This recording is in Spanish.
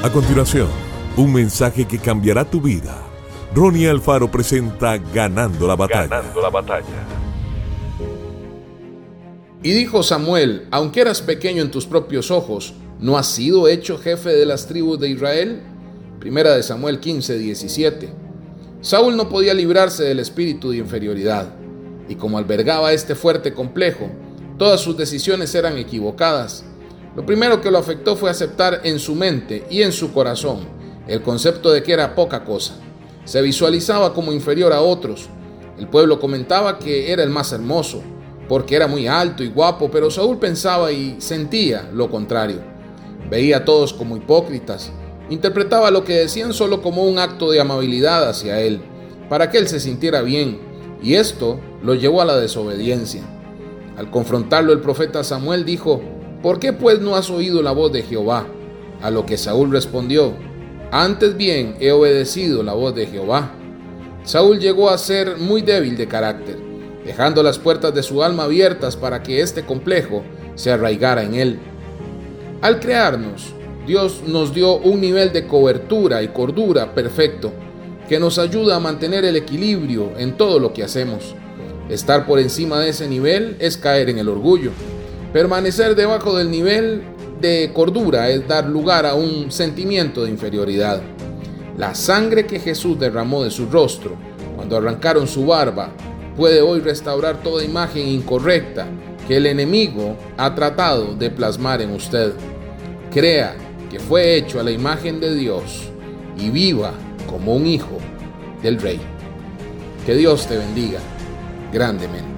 A continuación, un mensaje que cambiará tu vida. Ronnie Alfaro presenta Ganando la batalla. Ganando la batalla. Y dijo Samuel, aunque eras pequeño en tus propios ojos, ¿no has sido hecho jefe de las tribus de Israel? Primera de Samuel 15, 17. Saúl no podía librarse del espíritu de inferioridad, y como albergaba este fuerte complejo, todas sus decisiones eran equivocadas lo primero que lo afectó fue aceptar en su mente y en su corazón el concepto de que era poca cosa. Se visualizaba como inferior a otros. El pueblo comentaba que era el más hermoso, porque era muy alto y guapo, pero Saúl pensaba y sentía lo contrario. Veía a todos como hipócritas, interpretaba lo que decían solo como un acto de amabilidad hacia él, para que él se sintiera bien, y esto lo llevó a la desobediencia. Al confrontarlo el profeta Samuel dijo, ¿Por qué pues no has oído la voz de Jehová? A lo que Saúl respondió, antes bien he obedecido la voz de Jehová. Saúl llegó a ser muy débil de carácter, dejando las puertas de su alma abiertas para que este complejo se arraigara en él. Al crearnos, Dios nos dio un nivel de cobertura y cordura perfecto que nos ayuda a mantener el equilibrio en todo lo que hacemos. Estar por encima de ese nivel es caer en el orgullo. Permanecer debajo del nivel de cordura es dar lugar a un sentimiento de inferioridad. La sangre que Jesús derramó de su rostro cuando arrancaron su barba puede hoy restaurar toda imagen incorrecta que el enemigo ha tratado de plasmar en usted. Crea que fue hecho a la imagen de Dios y viva como un hijo del Rey. Que Dios te bendiga grandemente.